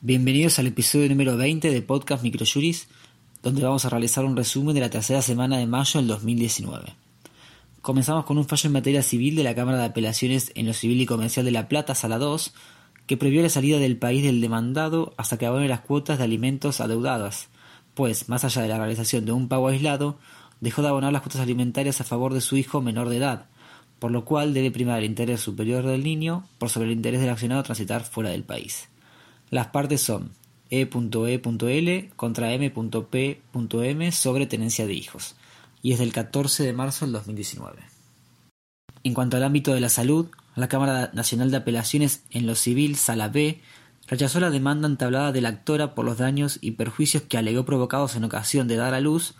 Bienvenidos al episodio número 20 de Podcast Microjuris, donde vamos a realizar un resumen de la tercera semana de mayo del 2019. Comenzamos con un fallo en materia civil de la Cámara de Apelaciones en lo Civil y Comercial de La Plata, Sala 2, que prohibió la salida del país del demandado hasta que abone las cuotas de alimentos adeudadas, pues, más allá de la realización de un pago aislado, dejó de abonar las cuotas alimentarias a favor de su hijo menor de edad, por lo cual debe primar el interés superior del niño por sobre el interés del accionado a transitar fuera del país. Las partes son E.E.L contra M.P.M sobre tenencia de hijos, y es del 14 de marzo del 2019. En cuanto al ámbito de la salud, la Cámara Nacional de Apelaciones en lo Civil, Sala B, rechazó la demanda entablada de la actora por los daños y perjuicios que alegó provocados en ocasión de dar a luz,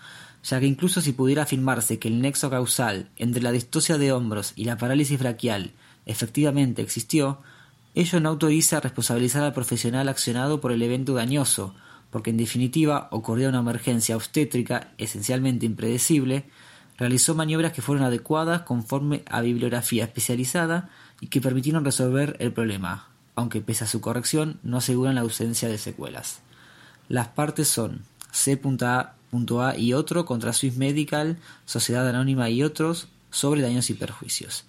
ya que incluso si pudiera afirmarse que el nexo causal entre la distosia de hombros y la parálisis braquial efectivamente existió, ello no autoriza a responsabilizar al profesional accionado por el evento dañoso, porque en definitiva ocurrió una emergencia obstétrica esencialmente impredecible, realizó maniobras que fueron adecuadas conforme a bibliografía especializada y que permitieron resolver el problema, aunque pese a su corrección no aseguran la ausencia de secuelas. Las partes son C.A.A. y otro contra Swiss Medical, Sociedad Anónima y otros sobre daños y perjuicios.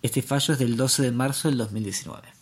Este fallo es del 12 de marzo del 2019.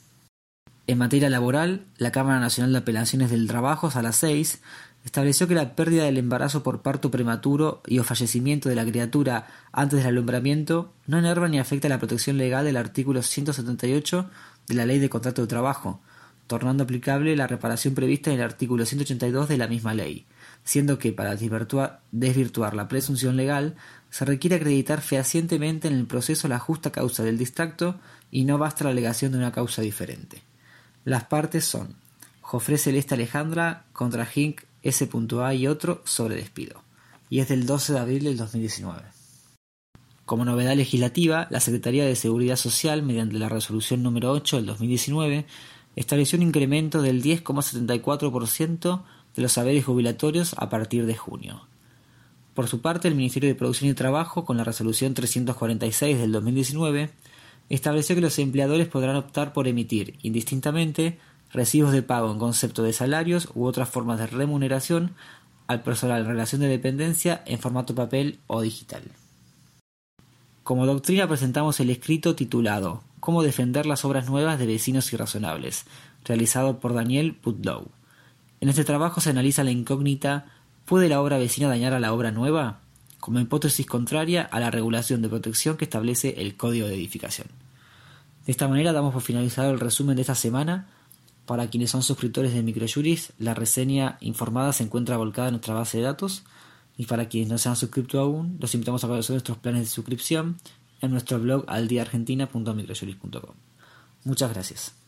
En materia laboral, la Cámara Nacional de Apelaciones del Trabajo, Sala 6, estableció que la pérdida del embarazo por parto prematuro y o fallecimiento de la criatura antes del alumbramiento no enerva ni afecta la protección legal del artículo 178 de la Ley de Contrato de Trabajo, tornando aplicable la reparación prevista en el artículo 182 de la misma ley, siendo que para desvirtuar la presunción legal se requiere acreditar fehacientemente en el proceso la justa causa del distracto y no basta la alegación de una causa diferente. Las partes son Jofre Celeste Alejandra contra Hink S.A. y otro sobre despido, y es del 12 de abril del 2019. Como novedad legislativa, la Secretaría de Seguridad Social, mediante la resolución número 8 del 2019, estableció un incremento del 10,74% de los saberes jubilatorios a partir de junio. Por su parte, el Ministerio de Producción y Trabajo, con la resolución 346 del 2019, estableció que los empleadores podrán optar por emitir, indistintamente, recibos de pago en concepto de salarios u otras formas de remuneración al personal en relación de dependencia en formato papel o digital. Como doctrina presentamos el escrito titulado Cómo defender las obras nuevas de vecinos irrazonables, realizado por Daniel Putlow. En este trabajo se analiza la incógnita ¿Puede la obra vecina dañar a la obra nueva? Como hipótesis contraria a la regulación de protección que establece el Código de Edificación. De esta manera damos por finalizado el resumen de esta semana. Para quienes son suscriptores de Microjuris, la reseña informada se encuentra volcada en nuestra base de datos. Y para quienes no se han suscrito aún, los invitamos a conocer nuestros planes de suscripción en nuestro blog aldiaargentina.microjuris.com. Muchas gracias.